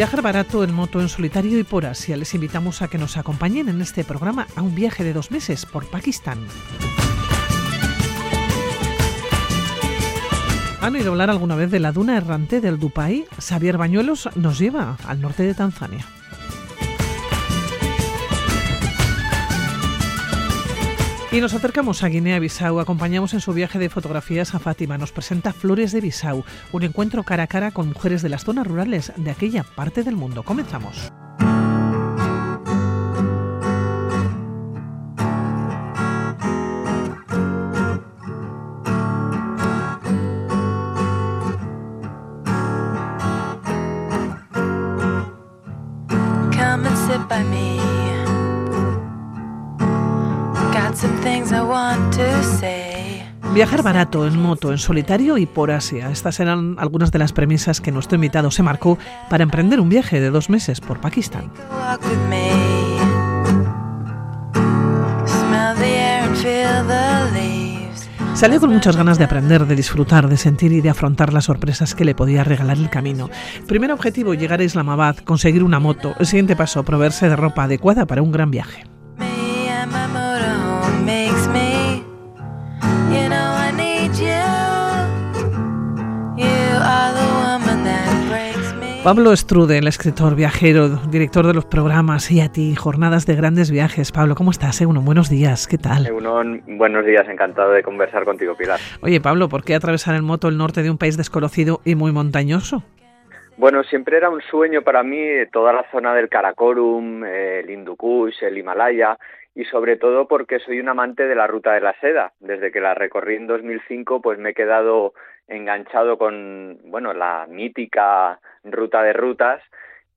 Viajar barato en moto en solitario y por Asia. Les invitamos a que nos acompañen en este programa a un viaje de dos meses por Pakistán. ¿Han oído hablar alguna vez de la duna errante del Dupai? Xavier Bañuelos nos lleva al norte de Tanzania. Y nos acercamos a Guinea-Bissau, acompañamos en su viaje de fotografías a Fátima, nos presenta Flores de Bissau, un encuentro cara a cara con mujeres de las zonas rurales de aquella parte del mundo. Comenzamos. Viajar barato en moto, en solitario y por Asia. Estas eran algunas de las premisas que nuestro invitado se marcó para emprender un viaje de dos meses por Pakistán. Salió con muchas ganas de aprender, de disfrutar, de sentir y de afrontar las sorpresas que le podía regalar el camino. primer objetivo, llegar a Islamabad, conseguir una moto. El siguiente paso, proveerse de ropa adecuada para un gran viaje. Pablo Strude, el escritor viajero, director de los programas y a ti, Jornadas de Grandes Viajes. Pablo, ¿cómo estás? Egunon, buenos días, ¿qué tal? Egunon, buenos días, encantado de conversar contigo, Pilar. Oye, Pablo, ¿por qué atravesar en moto el norte de un país desconocido y muy montañoso? Bueno, siempre era un sueño para mí toda la zona del Karakorum, el Hindu Kush, el Himalaya y sobre todo porque soy un amante de la ruta de la seda. Desde que la recorrí en 2005, pues me he quedado enganchado con, bueno, la mítica ruta de rutas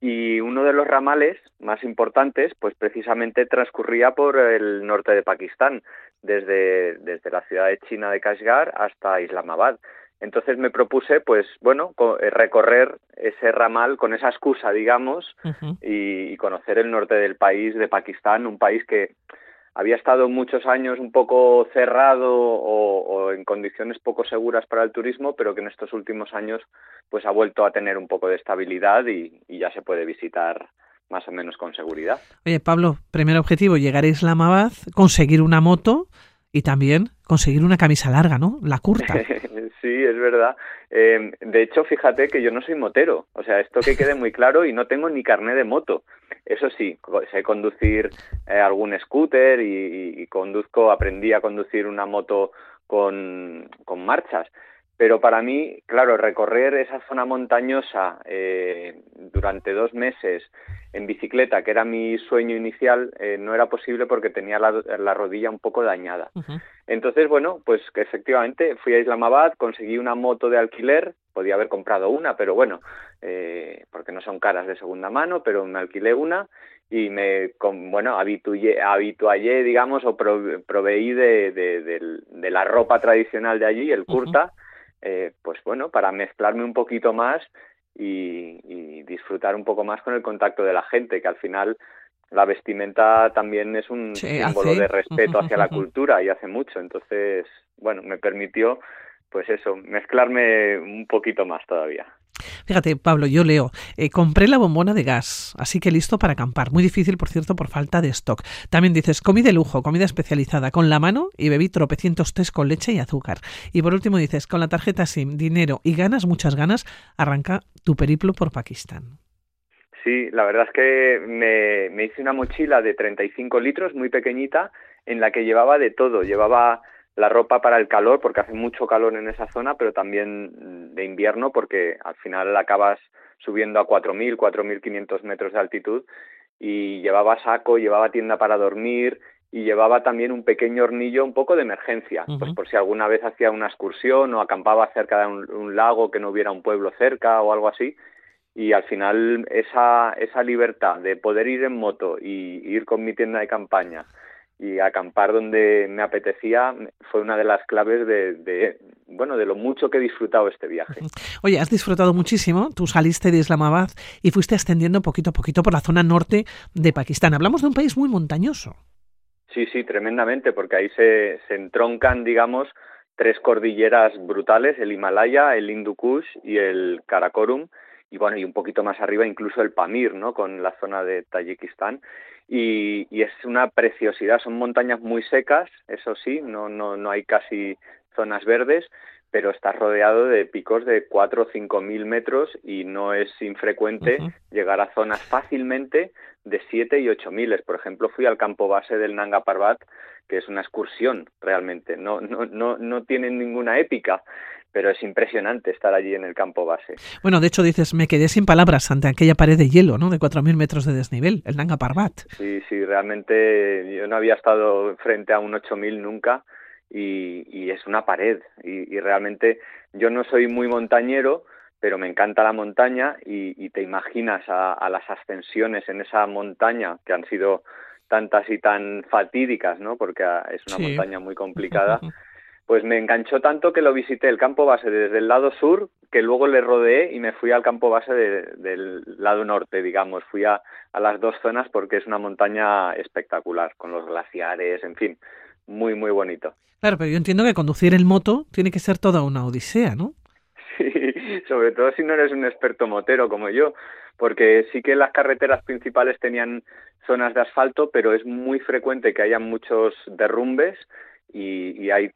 y uno de los ramales más importantes, pues precisamente transcurría por el norte de Pakistán, desde, desde la ciudad de China de Kashgar hasta Islamabad. Entonces me propuse, pues bueno, eh, recorrer ese ramal con esa excusa, digamos, y, conocer el norte del país, de Pakistán, un país que había estado muchos años un poco cerrado o, en condiciones poco seguras para el turismo, pero que en estos últimos años pues ha vuelto a tener un poco de estabilidad y, ya se puede visitar más o menos con seguridad. Oye, Pablo, primer objetivo, llegar a Islamabad, conseguir una moto y también conseguir una camisa larga, ¿no? La curta. sí, es verdad. Eh, de hecho, fíjate que yo no soy motero. O sea, esto que quede muy claro y no tengo ni carné de moto. Eso sí, sé conducir eh, algún scooter y, conduzco, aprendí a conducir una moto con, con marchas. Pero para mí, claro, recorrer esa zona montañosa eh, durante dos meses en bicicleta, que era mi sueño inicial, eh, no era posible porque tenía la, rodilla un poco dañada. Entonces, bueno, pues que efectivamente fui a Islamabad, conseguí una moto de alquiler, podía haber comprado una, pero bueno, eh, porque no son caras de segunda mano, pero me alquilé una y me, bueno, habitué, habituallé, digamos, o proveí de, de, la ropa tradicional de allí, el kurta, eh, pues bueno, para mezclarme un poquito más y, disfrutar un poco más con el contacto de la gente, que al final la vestimenta también es un símbolo de respeto hacia la cultura y hace mucho. Entonces, bueno, me permitió, pues eso, mezclarme un poquito más todavía. Fíjate, Pablo, yo leo, eh, compré la bombona de gas, así que listo para acampar. Muy difícil, por cierto, por falta de stock. También dices, comí de lujo, comida especializada, con la mano y bebí tropecientos tés con leche y azúcar. Y por último dices, con la tarjeta SIM, dinero y ganas, muchas ganas, arranca tu periplo por Pakistán. Sí, la verdad es que me, me hice una mochila de 35 litros, muy pequeñita, en la que llevaba de todo. Llevaba la ropa para el calor, porque hace mucho calor en esa zona, pero también de invierno, porque al final acabas subiendo a 4.000, 4.500 metros de altitud, y llevaba saco, llevaba tienda para dormir, y llevaba también un pequeño hornillo un poco de emergencia, pues por si alguna vez hacía una excursión o acampaba cerca de un, lago que no hubiera un pueblo cerca o algo así, y al final esa, esa libertad de poder ir en moto y ir con mi tienda de campaña, y acampar donde me apetecía fue una de las claves de, bueno de lo mucho que he disfrutado este viaje. Oye, has disfrutado muchísimo. Tú saliste de Islamabad y fuiste ascendiendo poquito a poquito por la zona norte de Pakistán. Hablamos de un país muy montañoso. Sí, sí, tremendamente, porque ahí se, se entroncan, digamos, tres cordilleras brutales: el Himalaya, el Hindu Kush y el Karakorum y bueno, y un poquito más arriba incluso el Pamir, ¿no? Con la zona de Tayikistán. Y, y, es una preciosidad, son montañas muy secas, eso sí, no, no, no hay casi zonas verdes, pero está rodeado de picos de 4 o 5 mil metros y no es infrecuente llegar a zonas fácilmente de 7 y 8 miles. Por ejemplo, fui al campo base del Nanga Parbat, que es una excursión realmente, no, no, no, no tiene ninguna épica, pero es impresionante estar allí en el campo base. Bueno, de hecho dices, me quedé sin palabras ante aquella pared de hielo, ¿no? De 4.000 metros de desnivel, el Nanga Parbat. Sí, sí, realmente yo no había estado frente a un 8.000 nunca y, es una pared y, realmente yo no soy muy montañero, pero me encanta la montaña y, te imaginas a, las ascensiones en esa montaña que han sido tantas y tan fatídicas, ¿no? Porque es una montaña muy complicada. Pues me enganchó tanto que lo visité el campo base desde el lado sur, que luego le rodeé y me fui al campo base del lado norte, digamos. Fui a, a las dos zonas porque es una montaña espectacular, con los glaciares, en fin, muy, muy bonito. Claro, pero yo entiendo que conducir el moto tiene que ser toda una odisea, ¿no? Sí, sobre todo si no eres un experto motero como yo, porque sí que las carreteras principales tenían zonas de asfalto, pero es muy frecuente que haya muchos derrumbes y, hay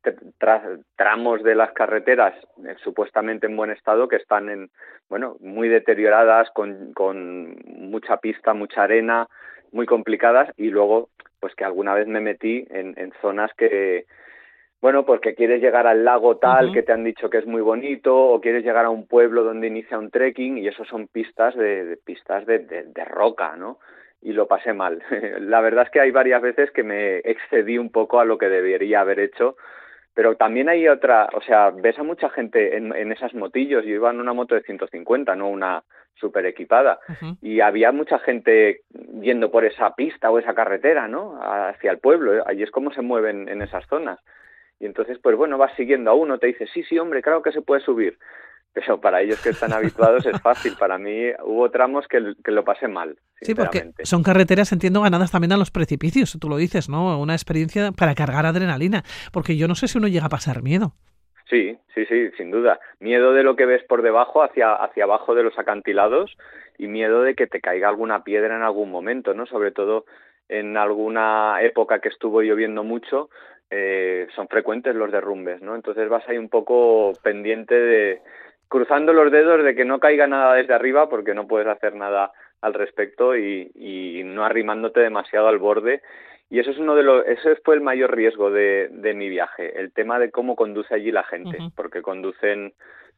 tramos de las carreteras eh, supuestamente en buen estado que están en bueno muy deterioradas con, con mucha pista mucha arena muy complicadas y luego pues que alguna vez me metí en, en zonas que bueno, porque quieres llegar al lago tal que te han dicho que es muy bonito, o quieres llegar a un pueblo donde inicia un trekking, y eso son pistas de, pistas de, de, roca, ¿no? Y lo pasé mal. La verdad es que hay varias veces que me excedí un poco a lo que debería haber hecho, pero también hay otra, o sea, ves a mucha gente en, en esas motillos, yo iba en una moto de 150, no una súper equipada. Y había mucha gente yendo por esa pista o esa carretera, ¿no? Hacia el pueblo. Allí es como se mueven en esas zonas. Y entonces, pues bueno, vas siguiendo a uno, te dice, sí, sí, hombre, claro que se puede subir. Pero para ellos que están habituados es fácil. Para mí hubo tramos que, que lo pasé mal. Sí, porque son carreteras, entiendo, ganadas también a los precipicios. Tú lo dices, ¿no? Una experiencia para cargar adrenalina. Porque yo no sé si uno llega a pasar miedo. Sí, sí, sí, sin duda. Miedo de lo que ves por debajo hacia, hacia abajo de los acantilados y miedo de que te caiga alguna piedra en algún momento, ¿no? Sobre todo en alguna época que estuvo lloviendo mucho, eh, son frecuentes los derrumbes, ¿no? Entonces vas ahí un poco pendiente de cruzando los dedos de que no caiga nada desde arriba porque no puedes hacer nada al respecto y, y no arrimándote demasiado al borde. Y eso es uno de los, ese fue el mayor riesgo de, de mi viaje, el tema de cómo conduce allí la gente, porque conducen,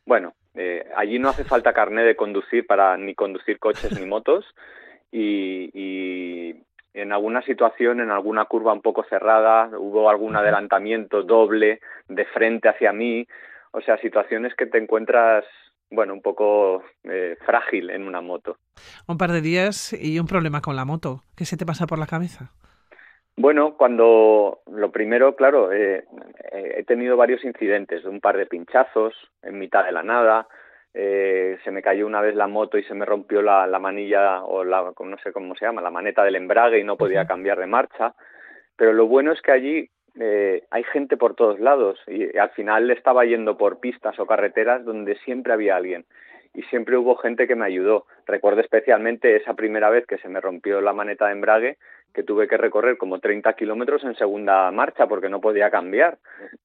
bueno, eh, allí no hace falta carnet de conducir para ni conducir coches ni motos y, y en alguna situación, en alguna curva un poco cerrada, hubo algún adelantamiento doble de frente hacia mí, o sea, situaciones que te encuentras bueno, un poco eh, frágil en una moto. Un par de días y un problema con la moto. ¿Qué se te pasa por la cabeza? Bueno, cuando lo primero, claro, eh, eh, he tenido varios incidentes, un par de pinchazos en mitad de la nada, eh, se me cayó una vez la moto y se me rompió la, la manilla o la, no sé cómo se llama, la maneta del embrague y no podía cambiar de marcha. Pero lo bueno es que allí eh, hay gente por todos lados y al final estaba yendo por pistas o carreteras donde siempre había alguien y siempre hubo gente que me ayudó. Recuerdo especialmente esa primera vez que se me rompió la maneta de embrague, que tuve que recorrer como 30 kilómetros en segunda marcha porque no podía cambiar.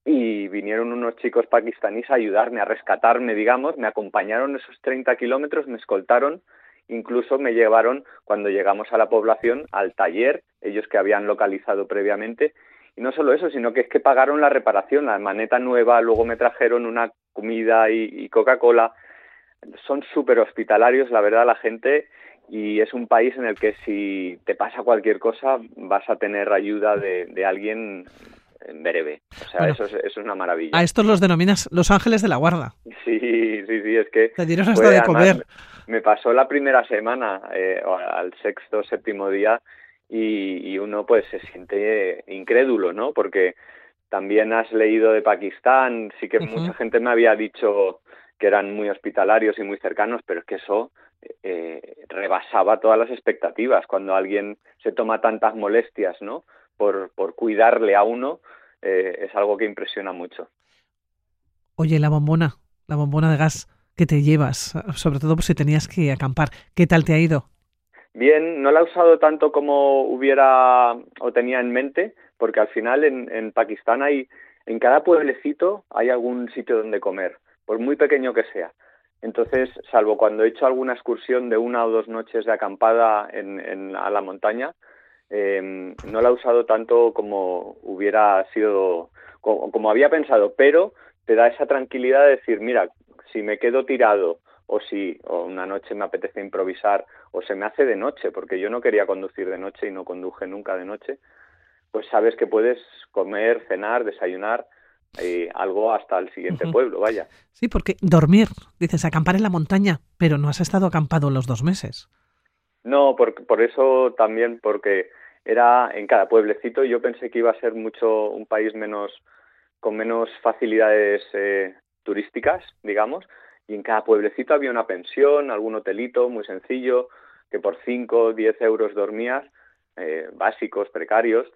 Y vinieron unos chicos pakistaníes a ayudarme, a rescatarme, digamos, me acompañaron esos 30 kilómetros, me escoltaron, incluso me llevaron cuando llegamos a la población al taller, ellos que habían localizado previamente. Y no solo eso, sino que es que pagaron la reparación, la maneta nueva, luego me trajeron una comida y, y Coca-Cola son súper hospitalarios, la verdad, la gente, y es un país en el que si te pasa cualquier cosa vas a tener ayuda de, de alguien en breve. O sea, eso, es, eso, es, una maravilla. A estos los denominas los ángeles de la guarda. Sí, sí, sí, es que... Te dieron hasta de comer. Me pasó la primera semana, eh, al sexto, séptimo día, y, y uno pues se siente incrédulo, ¿no? Porque también has leído de Pakistán, sí que uh -huh. mucha gente me había dicho que eran muy hospitalarios y muy cercanos, pero es que eso eh, rebasaba todas las expectativas. Cuando alguien se toma tantas molestias, ¿no? Por, por cuidarle a uno, eh, es algo que impresiona mucho. Oye, la bombona, la bombona de gas, que te llevas, sobre todo si tenías que acampar. ¿Qué tal te ha ido? Bien, no la he usado tanto como hubiera o tenía en mente, porque al final en, en Pakistán hay, en cada pueblecito hay algún sitio donde comer, por muy pequeño que sea. Entonces, salvo cuando he hecho alguna excursión de una o dos noches de acampada en, en a la montaña, eh, no la he usado tanto como hubiera sido, como, como había pensado, pero te da esa tranquilidad de decir, mira, si me quedo tirado o si o una noche me apetece improvisar o se me hace de noche, porque yo no quería conducir de noche y no conduje nunca de noche, pues sabes que puedes comer, cenar, desayunar eh, algo hasta el siguiente pueblo, vaya. Sí, porque dormir, dices, acampar en la montaña, pero no has estado acampado los dos meses. No, por, por eso también, porque era en cada pueblecito, yo pensé que iba a ser mucho un país menos con menos facilidades eh, turísticas, digamos, y en cada pueblecito había una pensión, algún hotelito muy sencillo, que por 5 o 10 euros dormías, eh, básicos, precarios,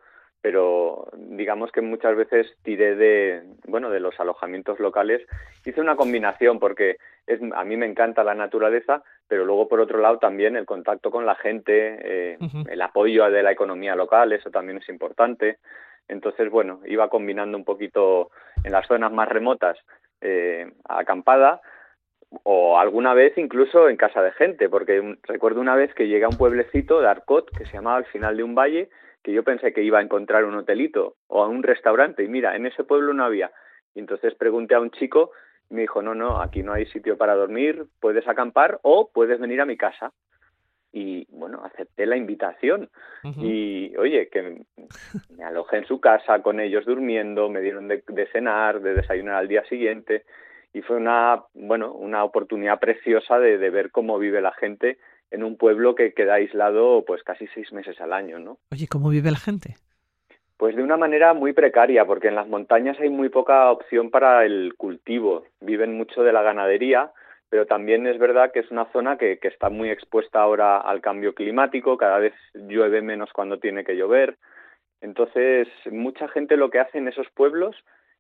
pero digamos que muchas veces tiré de, bueno, de los alojamientos locales. Hice una combinación porque es, a mí me encanta la naturaleza, pero luego por otro lado también el contacto con la gente, eh, el apoyo de la economía local, eso también es importante. Entonces, bueno, iba combinando un poquito en las zonas más remotas eh, acampada o alguna vez incluso en casa de gente, porque recuerdo una vez que llegué a un pueblecito de Arcot que se llamaba al final de un valle, que yo pensé que iba a encontrar un hotelito o a un restaurante y mira, en ese pueblo no había. Y entonces pregunté a un chico y me dijo, no, no, aquí no hay sitio para dormir, puedes acampar o puedes venir a mi casa y bueno, acepté la invitación. Y oye, que me alojé en su casa con ellos durmiendo, me dieron de, de, cenar, de desayunar al día siguiente y fue una, bueno, una oportunidad preciosa de, de ver cómo vive la gente en un pueblo que queda aislado pues casi seis meses al año, ¿no? Oye, ¿cómo vive la gente? Pues de una manera muy precaria, porque en las montañas hay muy poca opción para el cultivo. Viven mucho de la ganadería, pero también es verdad que es una zona que, que, está muy expuesta ahora al cambio climático, cada vez llueve menos cuando tiene que llover. Entonces, mucha gente lo que hace en esos pueblos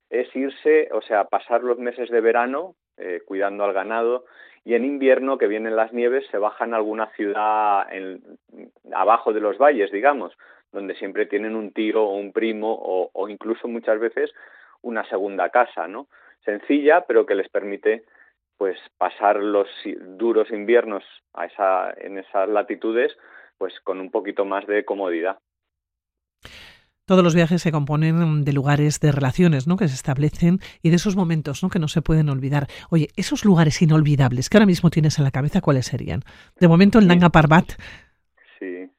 es irse, o sea, pasar los meses de verano eh, cuidando al ganado y en invierno, que vienen las nieves, se bajan a alguna ciudad en, abajo de los valles, digamos, donde siempre tienen un tío o un primo o, o incluso muchas veces una segunda casa, ¿no? Sencilla, pero que les permite pues pasar los duros inviernos a esa, en esas latitudes pues con un poquito más de comodidad. Todos los viajes se componen de lugares, de relaciones, ¿no? Que se establecen y de esos momentos, ¿no? Que no se pueden olvidar. Oye, esos lugares inolvidables que ahora mismo tienes en la cabeza, ¿cuáles serían? De momento el Nanga Parbat. Sí,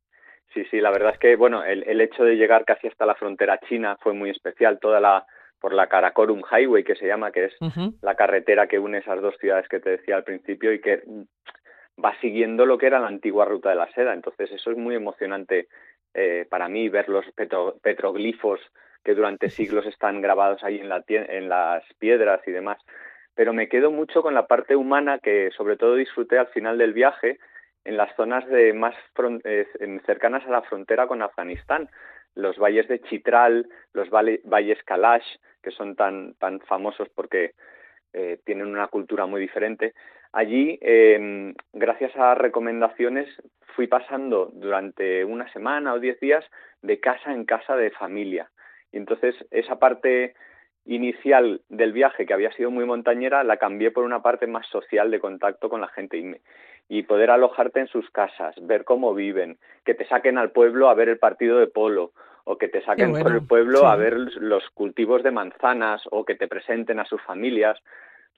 sí, sí. La verdad es que, bueno, el, el hecho de llegar casi hasta la frontera china fue muy especial. Toda la por la Karakorum Highway, que se llama, que es uh -huh. la carretera que une esas dos ciudades que te decía al principio y que va siguiendo lo que era la antigua ruta de la seda. Entonces eso es muy emocionante eh, para mí, ver los petro petroglifos que durante siglos están grabados ahí en, la en las piedras y demás. Pero me quedo mucho con la parte humana que sobre todo disfruté al final del viaje en las zonas de más eh, cercanas a la frontera con Afganistán, los valles de Chitral, los valles Kalash, que son tan, tan famosos porque eh, tienen una cultura muy diferente. Allí, eh, gracias a recomendaciones, fui pasando durante una semana o diez días de casa en casa de familia. Y entonces esa parte inicial del viaje, que había sido muy montañera, la cambié por una parte más social de contacto con la gente y, me, y poder alojarte en sus casas, ver cómo viven, que te saquen al pueblo a ver el partido de polo o que te saquen bueno, por el pueblo sí. a ver los cultivos de manzanas o que te presenten a sus familias.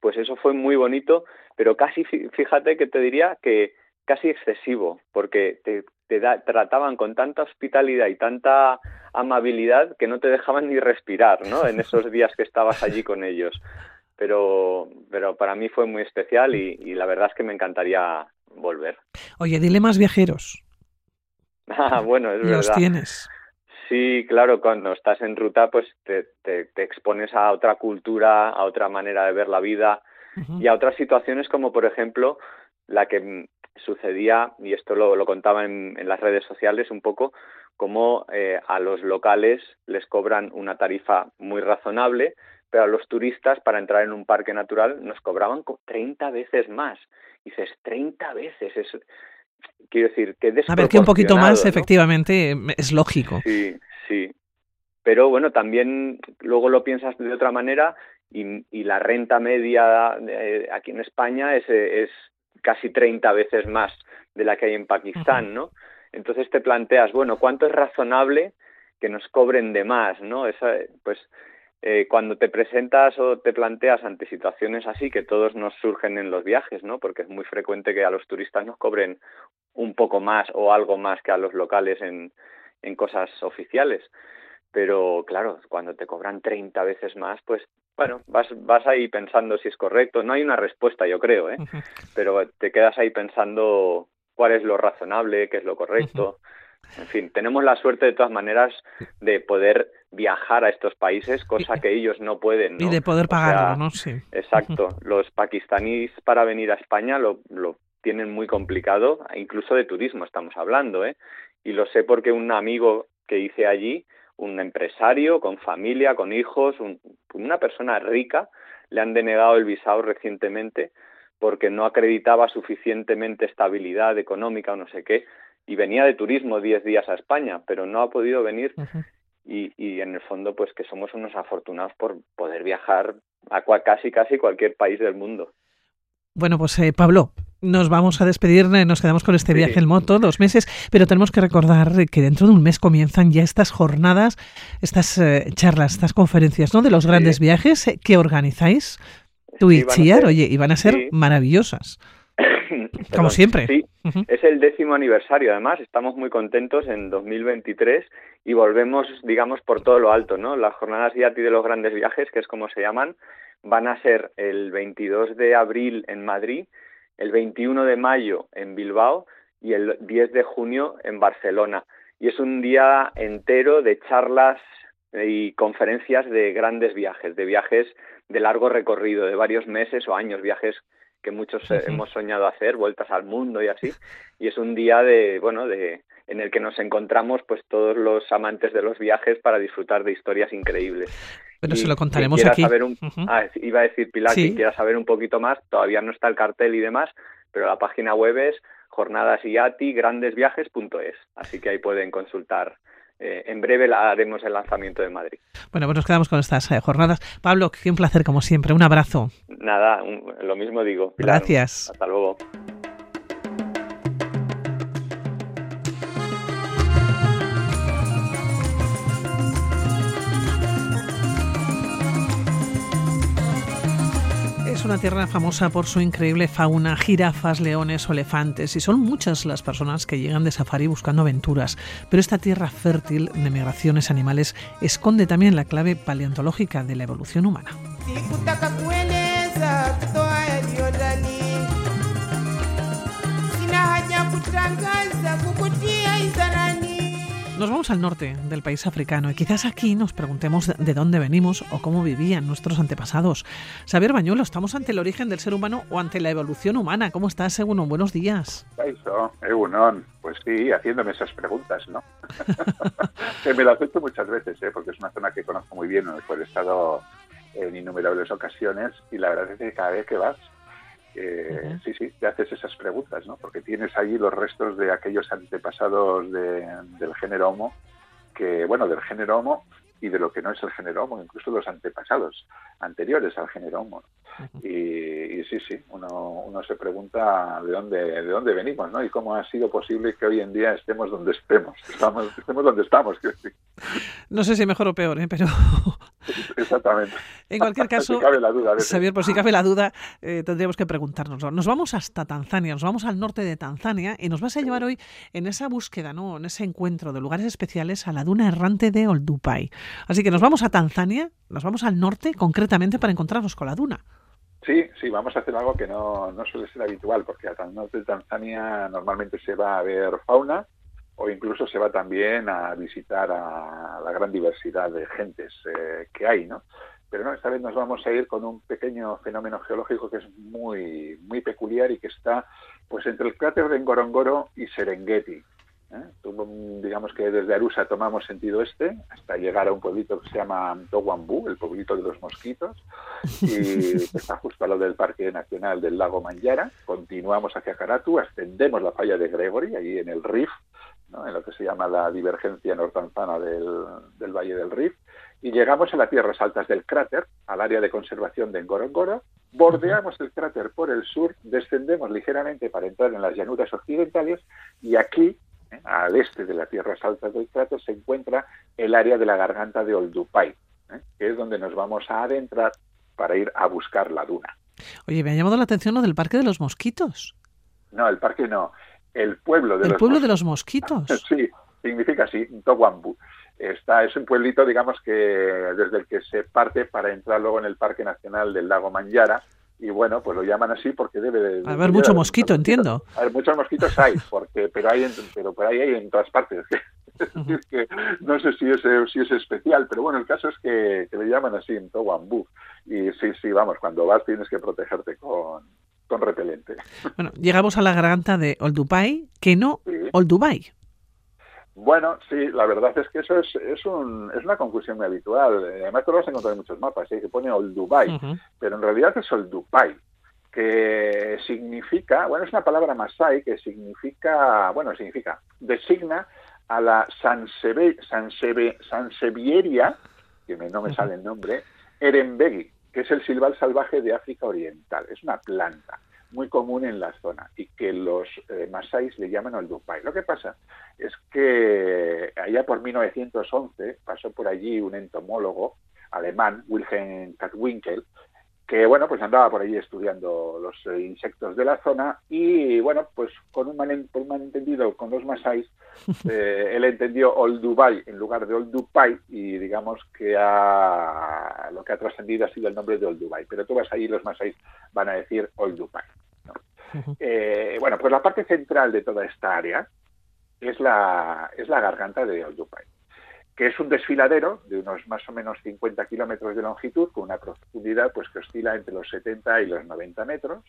Pues eso fue muy bonito, pero casi, fíjate que te diría que casi excesivo, porque te, te da, trataban con tanta hospitalidad y tanta amabilidad que no te dejaban ni respirar, ¿no? En esos días que estabas allí con ellos. Pero, pero para mí fue muy especial y, y la verdad es que me encantaría volver. Oye, dilemas viajeros. Ah, bueno, es Los verdad. Los tienes. Sí, claro, cuando estás en ruta pues te, te, te, expones a otra cultura, a otra manera de ver la vida uh -huh. y a otras situaciones como por ejemplo la que sucedía, y esto lo, lo contaba en, en, las redes sociales un poco, como eh, a los locales les cobran una tarifa muy razonable, pero a los turistas para entrar en un parque natural nos cobraban 30 veces más. Y dices, 30 veces, es, quiero decir, que A ver, que un poquito más, efectivamente, es lógico. Sí, sí. Pero bueno, también luego lo piensas de otra manera y, y la renta media aquí en España es, es casi 30 veces más de la que hay en Pakistán, ¿no? Entonces te planteas, bueno, ¿cuánto es razonable que nos cobren de más, ¿no? Esa, pues eh, cuando te presentas o te planteas ante situaciones así que todos nos surgen en los viajes, ¿no? Porque es muy frecuente que a los turistas nos cobren un poco más o algo más que a los locales en, en cosas oficiales. Pero claro, cuando te cobran 30 veces más, pues bueno, vas, vas ahí pensando si es correcto. No hay una respuesta, yo creo, ¿eh? Pero te quedas ahí pensando cuál es lo razonable, qué es lo correcto. En fin, tenemos la suerte de todas maneras de poder viajar a estos países, cosa que ellos no pueden. Y de poder pagarlo, ¿no? Sí. Exacto. Los pakistaníes para venir a España lo, lo tienen muy complicado, incluso de turismo estamos hablando, ¿eh? Y lo sé porque un amigo que hice allí, un empresario con familia, con hijos, una persona rica, le han denegado el visado recientemente porque no acreditaba suficientemente estabilidad económica o no sé qué, y venía de turismo 10 días a España, pero no ha podido venir y, y, en el fondo pues que somos unos afortunados por poder viajar a casi casi cualquier país del mundo. Bueno, pues eh, Pablo, nos vamos a despedir, eh, nos quedamos con este viaje en moto, dos meses, pero tenemos que recordar que dentro de un mes comienzan ya estas jornadas, estas eh, charlas, estas conferencias, ¿no? De los grandes viajes que organizáis tú y Chiar, oye, y van a ser maravillosas. Como siempre. Sí, es el décimo aniversario, además, estamos muy contentos en 2023 y volvemos, digamos, por todo lo alto, ¿no? Las jornadas IATI de los grandes viajes, que es como se llaman, van a ser el 22 de abril en Madrid, el 21 de mayo en Bilbao y el 10 de junio en Barcelona. Y es un día entero de charlas y conferencias de grandes viajes, de viajes de largo recorrido, de varios meses o años, viajes que muchos hemos soñado hacer, vueltas al mundo y así. Y es un día de, bueno, de en el que nos encontramos pues todos los amantes de los viajes para disfrutar de historias increístas. Pero se lo contaremos aquí. Saber un... ah, iba a decir Pilar que quiera saber un poquito más, todavía no está el cartel y demás, pero la página web es jornadasiati.grandesviajes.es, así que ahí pueden consultar eh, en breve haremos el lanzamiento de Madrid. Bueno, pues nos quedamos con estas eh, jornadas. Pablo, qué un placer como siempre. Un abrazo. Nada, lo mismo digo. Gracias. Hasta luego. Una tierra famosa por su increíble fauna, jirafas, leones o elefantes, y son muchas las personas que llegan de safari buscando aventuras. Pero esta tierra fértil de migraciones animales esconde también la clave paleontológica de la evolución humana. Nos vamos al norte del país africano y quizás aquí nos preguntemos de dónde venimos o cómo vivían nuestros antepasados. Xavier Bañuelo, ¿estamos ante el origen del ser humano o ante la evolución humana? ¿Cómo estás, Egunon? Buenos días. Eso, Egunon. Pues sí, haciéndome esas preguntas, ¿no? que me las he hecho muchas veces, ¿eh? porque es una zona que conozco muy bien, en la cual he estado en innumerables ocasiones y la verdad es que cada vez que vas Sí, sí, te haces esas preguntas, ¿no? Porque tienes allí los restos de aquellos antepasados del género Homo, que, bueno, del género Homo y de lo que no es el género Homo, incluso los antepasados anteriores al género Homo. y, sí, sí, uno, uno se pregunta de dónde, de dónde venimos, ¿no? Y cómo ha sido posible que hoy en día estemos donde estemos, estamos, estemos donde estamos. No sé si mejor o peor, ¿eh? pero... Exactamente. En cualquier caso, si cabe la duda, Xavier, por si cabe la duda, eh, tendríamos que preguntarnos. Nos vamos hasta Tanzania, nos vamos al norte de Tanzania y nos vas a llevar hoy en esa búsqueda, ¿no? en ese encuentro de lugares especiales a la duna errante de Oldupai. Así que nos vamos a Tanzania, nos vamos al norte concretamente para encontrarnos con la duna. Sí, sí, vamos a hacer algo que no, no suele ser habitual, porque al norte de Tanzania normalmente se va a ver fauna, o incluso se va también a visitar a la gran diversidad de gentes eh, que hay, ¿no? Pero no, esta vez nos vamos a ir con un pequeño fenómeno geológico que es muy, muy peculiar y que está pues entre el cráter de Ngorongoro y Serengeti. ¿Eh? digamos que desde Arusa tomamos sentido este hasta llegar a un pueblito que se llama Towambú, el pueblito de los mosquitos, y está justo al lado del Parque Nacional del Lago Manyara. Continuamos hacia Karatu, ascendemos la falla de Gregory, ahí en el Rif, en lo que se llama la divergencia nortanzana del, del Valle del Rif, y llegamos a las tierras altas del cráter, al área de conservación de Ngorongoro, bordeamos el cráter por el sur, descendemos ligeramente para entrar en las llanuras occidentales y aquí ¿eh? al este de las tierras altas del cráter, se encuentra el área de la garganta de Oldupay, ¿eh? que es donde nos vamos a adentrar para ir a buscar la duna. Oye, me ha llamado la atención lo del Parque de los Mosquitos. No, el parque no, el pueblo de el los pueblo de los mosquitos. sí, significa así, Towambu. Está, es un pueblito, digamos, que desde el que se parte para entrar luego en el Parque Nacional del Lago Manyara, y bueno, pues lo llaman así porque debe de... haber mucho mosquito, entiendo. A ver, muchos mosquitos hay, porque pero hay en, pero por ahí hay en todas partes. Es que no sé si es, si es especial, pero bueno, el caso es que, que le llaman así en Towambú. Y sí, sí, vamos, cuando vas tienes que protegerte con, con repelente. Bueno, llegamos a la garganta de Oldupay, que no sí. Bueno, sí, la verdad es que eso es, es, un, es una conclusión muy habitual. Además, tú lo vas a encontrar en muchos mapas, ¿eh? que pone Old Dubai, uh -huh. pero en realidad es Old Dubai, que significa, bueno, es una palabra masai que significa, bueno, significa, designa a la Sansebe, Sansevieria, que me, no me uh -huh. sale el nombre, Erembegui, que es el silval salvaje de África Oriental. Es una planta muy común en la zona y que los eh, masáis le llaman el Dupai. Lo que pasa es que allá por 1911 pasó por allí un entomólogo alemán, Wilhelm Katwinkel, que bueno, pues andaba por allí estudiando los eh, insectos de la zona y bueno, pues con un, mal, un malentendido con los masáis, eh, él entendió Old Dubai en lugar de Old Dubai y digamos que ha, lo que ha trascendido ha sido el nombre de Old Dubai. Pero tú vas ahí los masáis van a decir Old Dubai. eh, bueno, pues la parte central de toda esta área es la, es la garganta de Old Dubai que es un desfiladero de unos más o menos 50 kilómetros de longitud, con una profundidad pues que oscila entre los 70 y los 90 metros.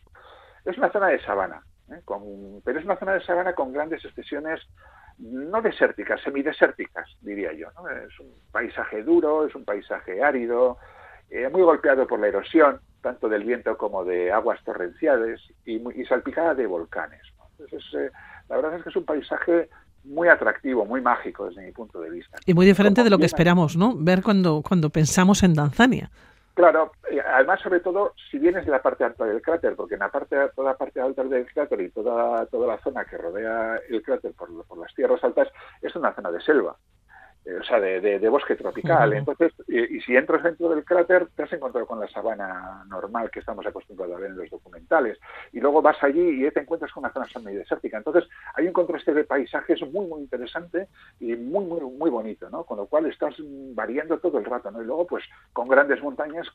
Es una zona de sabana, ¿eh? con, pero es una zona de sabana con grandes extensiones no desérticas, semidesérticas, diría yo. ¿no? Es un paisaje duro, es un paisaje árido, eh, muy golpeado por la erosión, tanto del viento como de aguas torrenciales, y, y salpicada de volcanes. Entonces, eh, la verdad es que es un paisaje muy atractivo, muy mágico desde mi punto de vista. Y muy diferente Como de lo que esperamos, ¿no? Ver cuando, cuando pensamos en Tanzania. Claro, además sobre todo si vienes de la parte alta del cráter, porque en la parte toda la parte alta del cráter y toda toda la zona que rodea el cráter por, por las tierras altas es una zona de selva o sea, de, de, de bosque tropical. Uh -huh. Entonces, y, y, si entras dentro del cráter, te has encontrado con la sabana normal que estamos acostumbrados a ver en los documentales. Y luego vas allí y te encuentras con una zona semidesértica. Entonces, hay un contraste de paisajes muy, muy interesante y muy, muy, muy bonito, ¿no? Con lo cual estás variando todo el rato, ¿no? Y luego, pues, con grandes montañas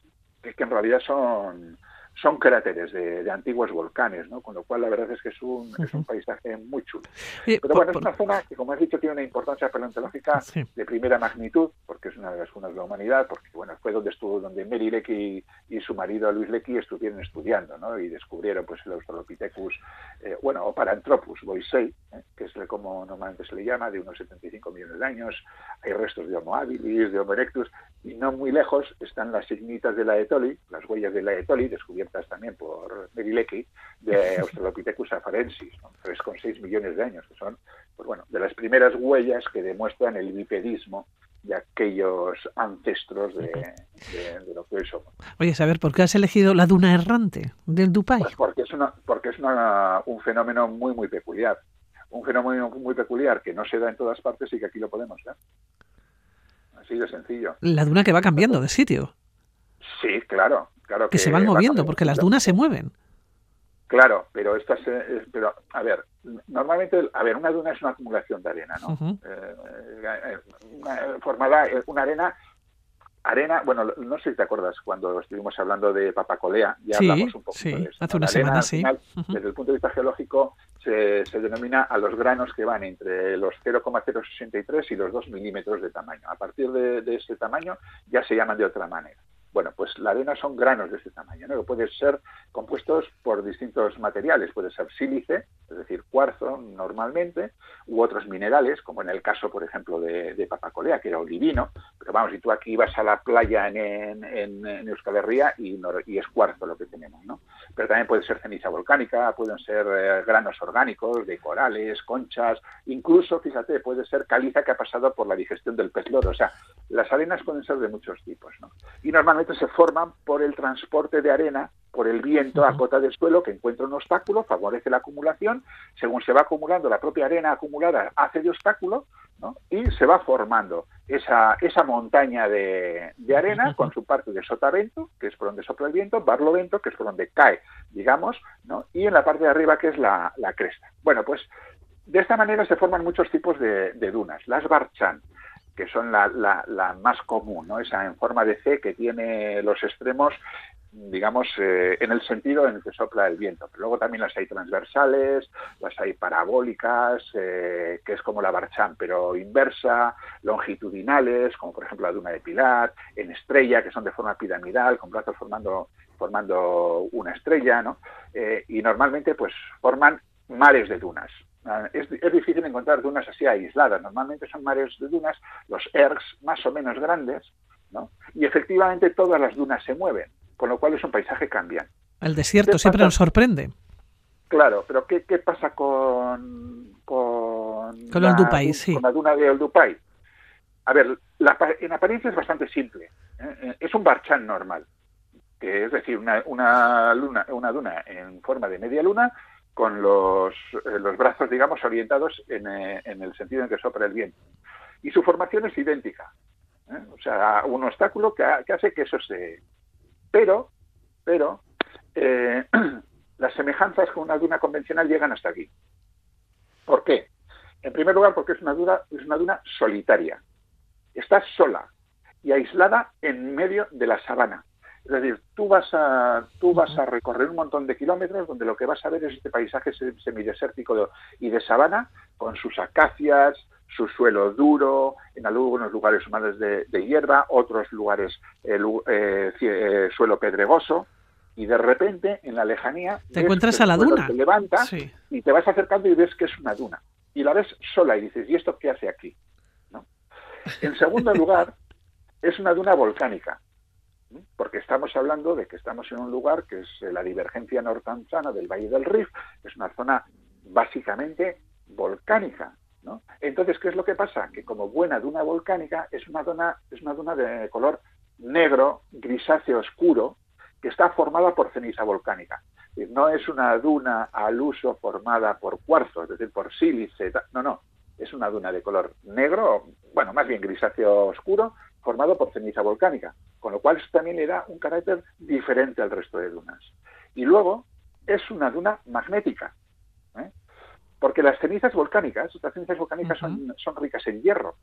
que, que en realidad son son cráteres de, de, antiguos volcanes, ¿no? Con lo cual la verdad es que es un, uh -huh. es un paisaje muy chulo. Pero por, bueno, es una zona que, como has dicho, tiene una importancia paleontológica sí. de primera magnitud, porque es una de las zonas de la humanidad, porque bueno, fue donde estuvo, donde Mary Lecky y su marido Luis Lecky estuvieron estudiando, ¿no? Y descubrieron pues el Australopithecus, eh, bueno, o Paranthropus boisei, ¿eh? que es como normalmente se le llama, de unos 75 millones de años. Hay restos de Homo habilis, de Homo erectus, y no muy lejos están las signitas de la Etoli, las huellas de la Etoli, descubiertas también por Merilecki, de Australopithecus afarensis, ¿no? 3,6 millones de años, que son, pues bueno, de las primeras huellas que demuestran el bipedismo de aquellos ancestros de, de, de, lo que hoy somos. Oye, saber por qué has elegido la duna errante del Dupai. Pues porque es, una, porque es una, un fenómeno muy, muy peculiar. Un fenómeno muy peculiar que no se da en todas partes y que aquí lo podemos ver. Así de sencillo. La duna que va cambiando de sitio. Sí, claro. claro que, que se van moviendo, porque las dunas se mueven. Claro, pero estas, pero a ver, normalmente, a ver, una duna es una acumulación de arena, ¿no? Uh -huh. eh, una, formada una arena, arena, bueno, no sé si te acuerdas cuando estuvimos hablando de Papacolea, ya sí, hablamos un poco sí, de eso. Hace una semana, arena, sí. Final, uh -huh. Desde el punto de vista geológico, se, se, denomina a los granos que van entre los 0,063 y los 2 milímetros de tamaño. A partir de, de ese tamaño ya se llaman de otra manera. Bueno, pues la arena son granos de ese tamaño, ¿no? Pueden ser compuestos por distintos materiales, puede ser sílice, es decir, cuarzo normalmente, u otros minerales, como en el caso, por ejemplo, de, de Papacolea, que era olivino, pero vamos, si tú aquí vas a la playa en, en, en Euskal Herria y, y, es cuarzo lo que tenemos, ¿no? Pero también puede ser ceniza volcánica, pueden ser eh, granos orgánicos de corales, conchas, incluso, fíjate, puede ser caliza que ha pasado por la digestión del pez loro, o sea, las arenas pueden ser de muchos tipos, ¿no? Y normalmente se forman por el transporte de arena por el viento a cota del suelo que encuentra un obstáculo, favorece la acumulación, según se va acumulando la propia arena acumulada hace de obstáculo ¿no? y se va formando esa, esa montaña de, de, arena con su parte de sotavento, que es por donde sopla el viento, barlovento, que es por donde cae, digamos, ¿no? y en la parte de arriba que es la, la cresta. Bueno, pues de esta manera se forman muchos tipos de, de dunas. Las barchan, que son la, más común, ¿no? esa en forma de C que tiene los extremos digamos, eh, en el sentido en el que sopla el viento. Pero luego también las hay transversales, las hay parabólicas, eh, que es como la Barchan, pero inversa, longitudinales, como por ejemplo la duna de Pilat, en estrella, que son de forma piramidal, con brazos formando, formando una estrella, ¿no? Eh, y normalmente, pues, forman mares de dunas. Es, es, difícil encontrar dunas así aisladas. Normalmente son mares de dunas, los ergs más o menos grandes, ¿no? Y efectivamente todas las dunas se mueven con lo cual es un paisaje cambiante. El desierto siempre nos sorprende. Claro, pero ¿qué, qué pasa con, con, con la, sí. con la duna de Oldupay? A ver, la, en apariencia es bastante simple. ¿eh? Es un barchan normal, que es decir, una, una, luna, una duna en forma de media luna con los, eh, los brazos, digamos, orientados en, eh, en, el sentido en que sopla el viento. Y su formación es idéntica. ¿eh? O sea, un obstáculo que, que hace que eso se, pero, pero las semejanzas con una duna convencional llegan hasta aquí. ¿Por qué? En primer lugar, porque es una duna, es una duna solitaria. Está sola y aislada en medio de la sabana. Es decir, tú vas a, tú vas a recorrer un montón de kilómetros donde lo que vas a ver es este paisaje semidesértico y de sabana con sus acacias, su suelo duro, en algunos lugares humanos de, de hierba, otros lugares eh, eh, eh, suelo pedregoso, y de repente en la lejanía te encuentras a la duna, te levanta sí. y te vas acercando y ves que es una duna y la ves sola y dices, ¿y esto qué hace aquí? ¿No? En segundo lugar, es una duna volcánica, porque estamos hablando de que estamos en un lugar que es la divergencia nortanzana del Valle del Rif, es una zona básicamente volcánica, ¿no? Entonces, ¿qué es lo que pasa? Que como buena duna volcánica es una duna, es una duna de color negro, grisáceo oscuro, que está formada por ceniza volcánica. No es una duna al uso formada por cuarzo, es decir, por sílice, no, no, es una duna de color negro, bueno, más bien grisáceo oscuro, formado por ceniza volcánica, con lo cual eso también le da un carácter diferente al resto de dunas. Y luego es una duna magnética, ¿eh? porque las cenizas volcánicas, estas cenizas volcánicas uh -huh. son, son ricas en hierro,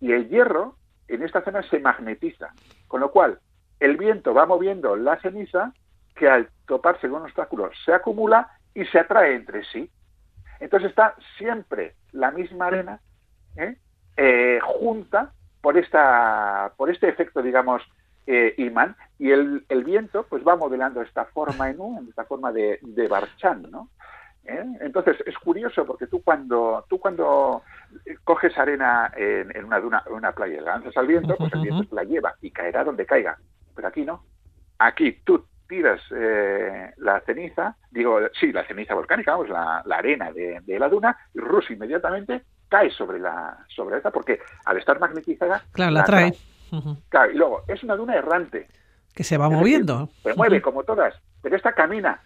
y el hierro en esta zona se magnetiza, con lo cual el viento va moviendo la ceniza que al toparse con un obstáculo se acumula y se atrae entre sí. Entonces está siempre la misma arena ¿eh? Eh, junta por esta por este efecto digamos eh, imán y el, el, viento pues va modelando esta forma en U, esta forma de, de barchan, ¿no? ¿Eh? Entonces es curioso porque tú cuando tú cuando coges arena en, en una duna, en una playa y la lanzas al viento, pues el viento la lleva y caerá donde caiga. Pero aquí no. Aquí tú tiras eh, la ceniza, digo, sí, la ceniza volcánica, vamos, la, la arena de, de, la duna, y Rusia inmediatamente cae sobre la sobre esta porque al estar magnetizada claro la, la trae, Uh -huh. claro, y luego es una duna errante que se va moviendo decir, se mueve uh -huh. como todas pero esta camina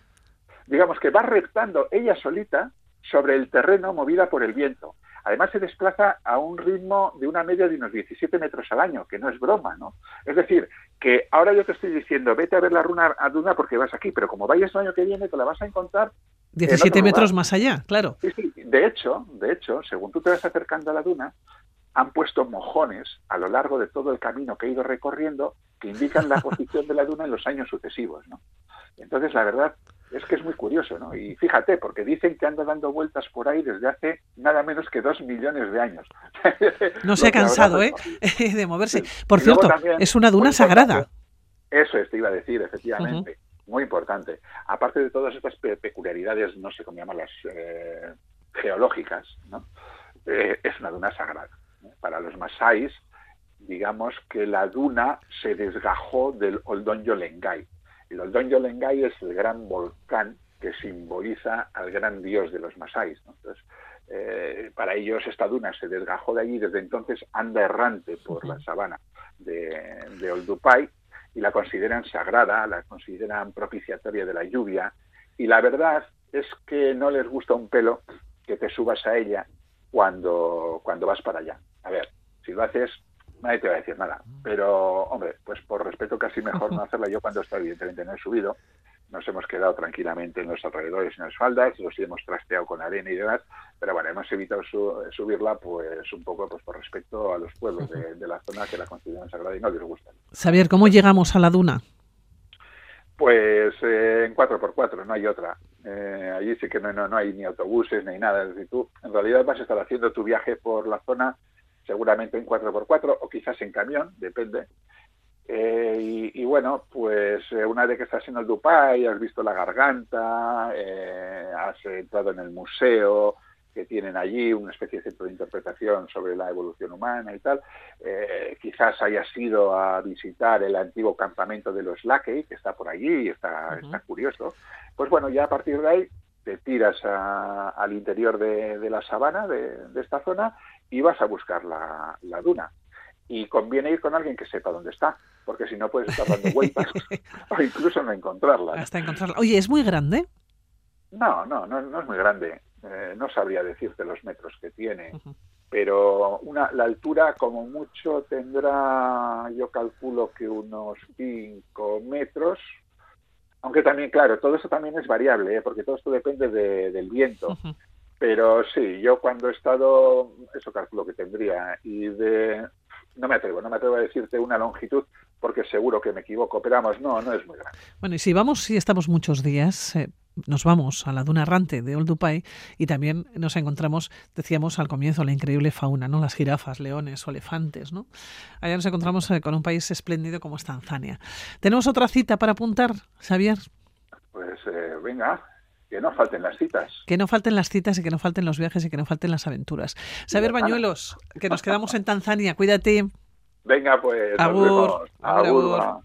digamos que va reptando ella solita sobre el terreno movida por el viento además se desplaza a un ritmo de una media de unos 17 metros al año, que no es broma, ¿no? Es decir, que ahora yo te estoy diciendo, vete a ver la runa a Duna porque vas aquí, pero como vayas el año que viene, te la vas a encontrar 17 metros lugar. más allá, claro. Sí, sí. De hecho, de hecho, según tú te vas acercando a la duna, han puesto mojones a lo largo de todo el camino que he ido recorriendo que indican la posición de la duna en los años sucesivos, ¿no? Entonces, la verdad es que es muy curioso, ¿no? Y fíjate, porque dicen que anda dando vueltas por ahí desde hace nada menos que dos millones de años. No se ha cansado, ¿eh? de moverse. Por y cierto, también, es una duna sagrada. Eso es, te iba a decir, efectivamente. Uh -huh. Muy importante. Aparte de todas estas peculiaridades, no sé cómo llamarlas, eh, geológicas, ¿no? Eh, es una duna sagrada. Para los masáis, digamos que la duna se desgajó del Oldón Yolengay. El Oldón Yolengay es el gran volcán que simboliza al gran dios de los masáis. Entonces, eh, para ellos esta duna se desgajó de allí y desde entonces anda errante por la sabana de, de Oldupay y la consideran sagrada, la consideran propiciatoria de la lluvia y la verdad es que no les gusta un pelo que te subas a ella cuando, cuando vas para allá. A ver, si lo haces, nadie te va a decir nada. Pero, hombre, pues por respeto casi mejor no hacerla yo cuando estoy evidentemente no he subido. Nos hemos quedado tranquilamente en los alrededores, en las faldas, los hemos trasteado con arena y demás, pero bueno, hemos evitado subirla pues un poco pues por respeto a los pueblos de, la zona que la consideran sagrada y no les gusta. Xavier, ¿cómo llegamos a la duna? Pues eh, en 4x4, no hay otra. Eh, allí sí que no, no, hay ni autobuses ni nada. Es decir, tú en realidad vas a estar haciendo tu viaje por la zona seguramente en 4x4 o quizás en camión, depende. Eh, y, bueno, pues eh, una vez que estás en el Dubai, has visto la garganta, eh, has entrado en el museo que tienen allí, una especie de centro de interpretación sobre la evolución humana y tal, quizás hayas ido a visitar el antiguo campamento de los Lackey, que está por allí y está, está curioso. Pues bueno, ya a partir de ahí te tiras al interior de, la sabana de, de, esta zona y vas a buscar la, duna. Y conviene ir con alguien que sepa dónde está, porque si no puedes estar dando vueltas o incluso no encontrarla. Hasta encontrarla. Oye, ¿es muy grande? No, no, no, es muy grande. Eh, no sabría decirte los metros que tiene, pero una, la altura como mucho tendrá, yo calculo que unos 5 metros, aunque también, claro, todo eso también es variable, ¿eh? porque todo esto depende del viento. Pero sí, yo cuando he estado, eso calculo que tendría, y de, no me atrevo, no me atrevo a decirte una longitud porque seguro que me equivoco, pero vamos, no, no es muy grande. Bueno, y si vamos, si estamos muchos días, eh, nos vamos a la duna errante de Old Dubai y también nos encontramos, decíamos al comienzo, la increíble fauna, ¿no? Las jirafas, leones elefantes, ¿no? Allá nos encontramos eh, con un país espléndido como es Tanzania. ¿Tenemos otra cita para apuntar, Xavier? Pues eh, venga, que no falten las citas. Que no falten las citas y que no falten los viajes y que no falten las aventuras. Saber Bañuelos, que nos quedamos en Tanzania. Cuídate. Venga, pues. Agur. Agur.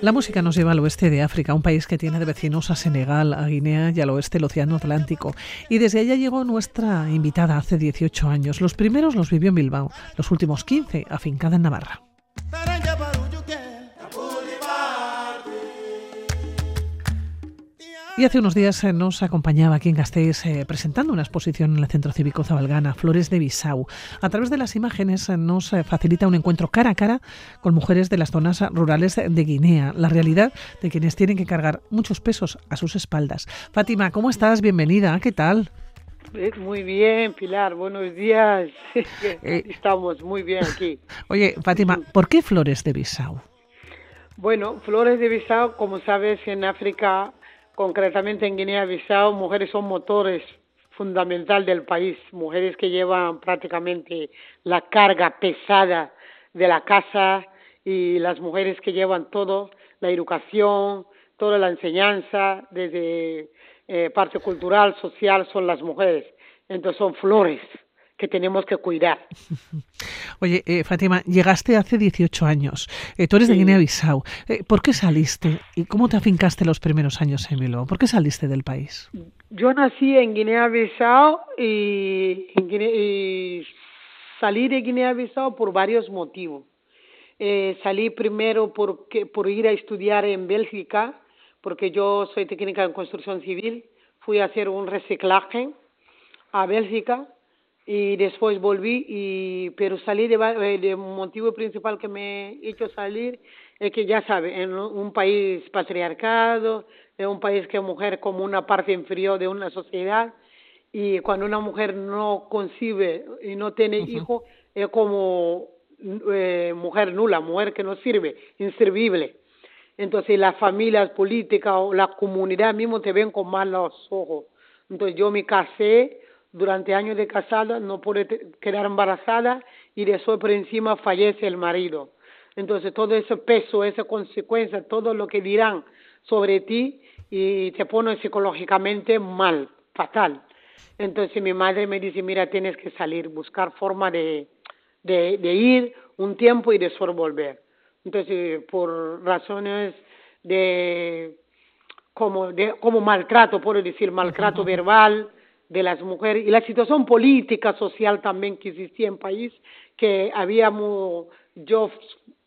La música nos lleva al oeste de África, un país que tiene de vecinos a Senegal, a Guinea y al oeste del Océano Atlántico. Y desde allá llegó nuestra invitada hace 18 años. Los primeros los vivió en Bilbao, los últimos 15 afincada en Navarra. Y hace unos días eh, nos acompañaba aquí en Gasteiz eh, presentando una exposición en el Centro Cívico Zabalgana, Flores de Bisau. A través de las imágenes eh, nos facilita un encuentro cara a cara con mujeres de las zonas rurales de Guinea, la realidad de quienes tienen que cargar muchos pesos a sus espaldas. Fátima, ¿cómo estás? Bienvenida, ¿qué tal? Muy bien, Pilar, buenos días. Estamos muy bien aquí. Oye, Fátima, ¿por qué Flores de Bisau? Bueno, Flores de Bisau, como sabes, en África concretamente en Guinea-Bissau, mujeres son motores fundamental del país, mujeres que llevan prácticamente la carga pesada de la casa y las mujeres que llevan todo, la educación, toda la enseñanza, desde eh, parte cultural, social, son las mujeres. Entonces son flores que tenemos que cuidar. Oye, eh, Fátima, llegaste hace 18 años. Eh, tú eres de Guinea-Bissau. Eh, ¿Por qué saliste y cómo te afincaste los primeros años en Bilbao? ¿Por qué saliste del país? Yo nací en Guinea-Bissau y, y, salí de Guinea-Bissau por varios motivos. salí primero porque, por ir a estudiar en Bélgica, porque yo soy técnica en construcción civil. Fui a hacer un reciclaje a Bélgica y después volví y pero salí de, eh, de motivo principal que me hecho salir es que ya sabe en un país patriarcado en un país que mujer como una parte inferior de una sociedad y cuando una mujer no concibe y no tiene hijo es como eh, mujer nula mujer que no sirve inservible Entonces las familias políticas o la comunidad mismo te ven con malos ojos. Entonces yo me casé, durante años de casada no pude quedar embarazada y después por encima fallece el marido. Entonces todo ese peso, esa consecuencia, todo lo que dirán sobre ti y te pone psicológicamente mal, fatal. Entonces mi madre me dice, mira, tienes que salir, buscar forma de, de, de ir un tiempo y después volver. Entonces, por razones de como, de, como maltrato, puedo decir, maltrato verbal de las mujeres y la situación política, social también que existía en el país, que habíamos, yo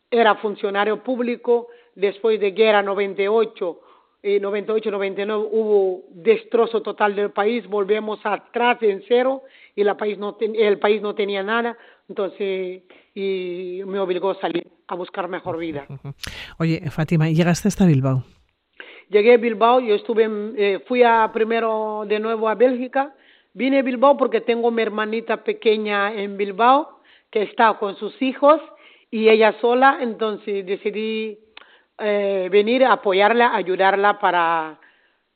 era funcionario público, después de guerra 98, eh, 98, 99 hubo destrozo total del país, volvemos atrás en cero y la país no el país no tenía nada, entonces y me obligó a salir a buscar mejor vida. Oye, Fátima, ¿llegaste hasta Bilbao? Llegué a Bilbao, yo estuve, eh, fui a primero de nuevo a Bélgica, vine a Bilbao porque tengo mi hermanita pequeña en Bilbao que está con sus hijos y ella sola, entonces decidí eh, venir a apoyarla, ayudarla para,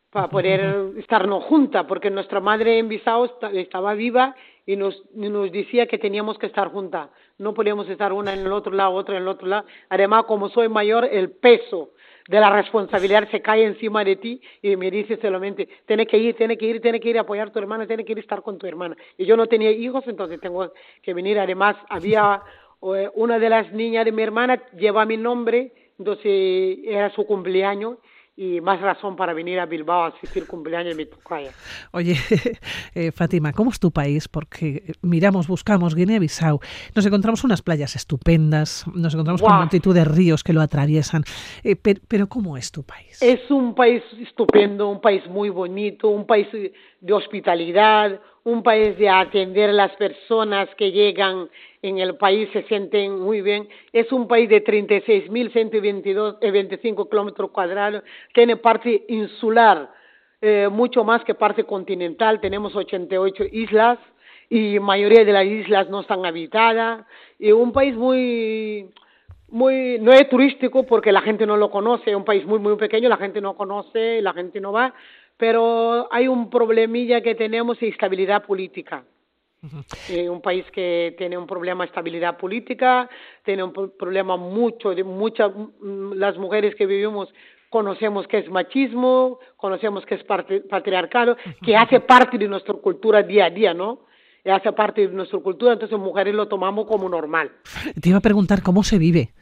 para poder estarnos juntas, porque nuestra madre en Bissau estaba viva y nos, nos decía que teníamos que estar juntas. No podíamos estar una en el otro lado, otra en el otro lado. Además, como soy mayor, el peso de la responsabilidad se cae encima de ti y me dice solamente, tienes que ir, tienes que ir, tienes que ir a apoyar a tu hermana, tienes que ir a estar con tu hermana. Y yo no tenía hijos, entonces tengo que venir. Además, había eh, una de las niñas de mi hermana, lleva mi nombre, entonces era su cumpleaños y más razón para venir a Bilbao a asistir cumpleaños de mi tocaya. Oye, eh, Fátima, ¿cómo es tu país? Porque miramos, buscamos Guinea-Bissau, nos encontramos unas playas estupendas, nos encontramos con multitud de ríos que lo atraviesan, eh, pero, pero, ¿cómo es tu país? Es un país estupendo, un país muy bonito, un país de hospitalidad, un país de atender las personas que llegan en el país se sienten muy bien. Es un país de 36.125 eh, kilómetros cuadrados, tiene parte insular, eh, mucho más que parte continental. Tenemos 88 islas y mayoría de las islas no están habitadas. Y un país muy, muy, no es turístico porque la gente no lo conoce, es un país muy, muy pequeño, la gente no conoce, la gente no va pero hay un problemilla que tenemos estabilidad política. Eh, un país que tiene un problema de estabilidad política, tiene un problema mucho, de muchas, las mujeres que vivimos conocemos que es machismo, conocemos que es patriarcado, que hace parte de nuestra cultura día a día, ¿no? Hace parte de nuestra cultura, entonces mujeres lo tomamos como normal. Te iba a preguntar cómo se vive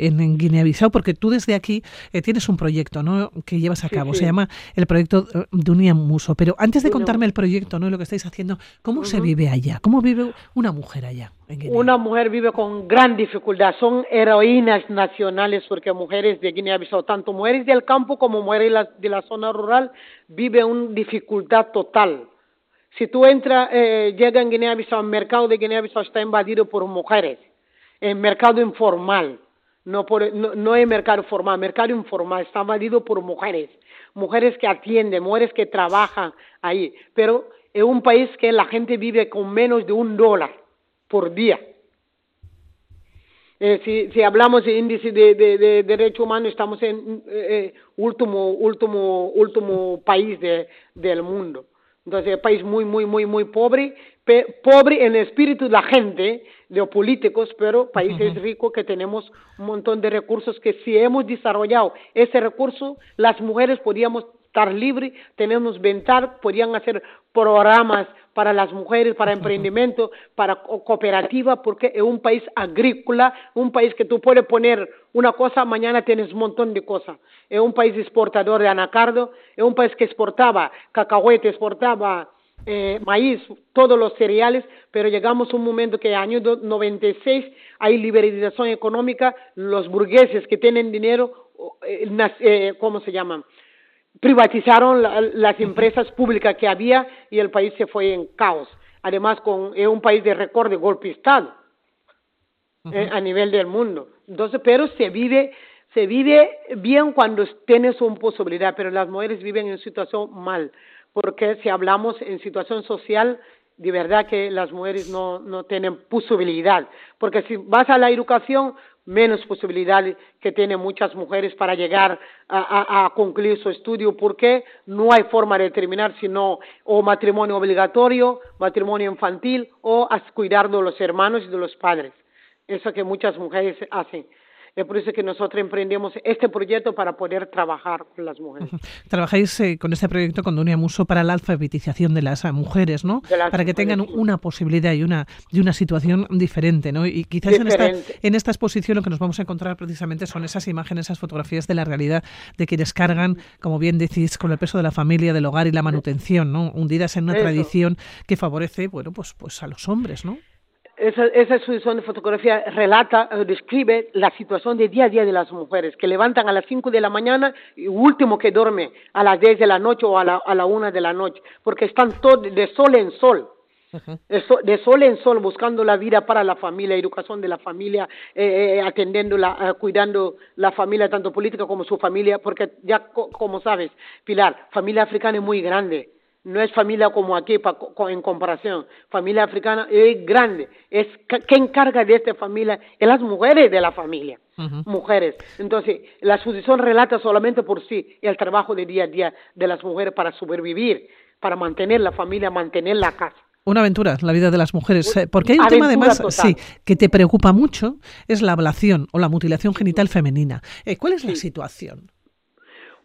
en, Guinea-Bissau, porque tú desde aquí eh, tienes un proyecto ¿no? que llevas a cabo, se llama el proyecto de Unia Muso. Pero antes de contarme el proyecto ¿no? y lo que estáis haciendo, ¿cómo se vive allá? ¿Cómo vive una mujer allá? una mujer vive con gran dificultad, son heroínas nacionales porque mujeres de Guinea-Bissau, tanto mujeres del campo como mujeres de la, zona rural, viven una dificultad total. Si tú entras, eh, llega en Guinea-Bissau, el mercado de Guinea-Bissau está invadido por mujeres, el mercado informal no, por, no, no es mercado formal, mercado informal, está invadido por mujeres, mujeres que atienden, mujeres que trabajan ahí, pero es un país que la gente vive con menos de un dólar por día. Eh, si, si hablamos de índice de, de, de derechos humanos, estamos en eh, eh, último, último, último país de, del mundo. Entonces, es país muy, muy, muy, muy pobre, pobre en el espíritu de la gente, de los políticos, pero países ricos que tenemos un montón de recursos que si hemos desarrollado ese recurso, las mujeres podríamos estar libres, tenemos ventaja, podrían hacer programas para las mujeres, para emprendimiento, para cooperativa, porque es un país agrícola, un país que tú puedes poner una cosa, mañana tienes un montón de cosas. Es un país exportador de anacardo, es un país que exportaba cacahuete, exportaba eh, maíz, todos los cereales, pero llegamos a un momento que en el año 96 hay liberalización económica, los burgueses que tienen dinero, eh, eh, ¿cómo se llaman? privatizaron las empresas públicas que había y el país se fue en caos. Además, con, es un país de récord de golpe de Estado eh, a nivel del mundo. Entonces, pero se vive, se vive bien cuando tienes una posibilidad, pero las mujeres viven en situación mal, porque si hablamos en situación social, de verdad que las mujeres no, no tienen posibilidad, porque si vas a la educación, menos posibilidades que tienen muchas mujeres para llegar a, a, concluir su estudio, porque no hay forma de terminar sino o matrimonio obligatorio, matrimonio infantil o a cuidar de los hermanos y de los padres. Eso que muchas mujeres hacen. Es por eso que nosotros emprendemos este proyecto para poder trabajar con las mujeres. Trabajáis eh, con este proyecto con Dunia Muso para la alfabetización de las mujeres, ¿no? para que tengan una posibilidad y una, y una situación diferente, ¿no? Y quizás en esta, en esta exposición lo que nos vamos a encontrar precisamente son esas imágenes, esas fotografías de la realidad de quienes cargan, como bien decís, con el peso de la familia, del hogar y la manutención, ¿no? Hundidas en una tradición que favorece, bueno, pues, pues a los hombres, ¿no? Esa, esa exposición de fotografía relata, eh, describe la situación de día a día de las mujeres, que levantan a las 5 de la mañana y último que duerme a las 10 de la noche o a la, a la 1 de la noche, porque están todos de sol en sol. De, sol, en sol, buscando la vida para la familia, educación de la familia, eh, eh atendiendo, la, eh, cuidando la familia, tanto política como su familia, porque ya, como sabes, Pilar, familia africana es muy grande no es familia como aquí en comparación. Familia africana es grande. Es quien encarga de esta familia es las mujeres de la familia. Mujeres. Entonces, la exposición relata solamente por sí el trabajo de día a día de las mujeres para sobrevivir, para mantener la familia, mantener la casa. Una aventura, la vida de las mujeres. Eh, porque hay un tema además, sí, que te preocupa mucho, es la ablación o la mutilación genital femenina. Eh, ¿Cuál es la situación?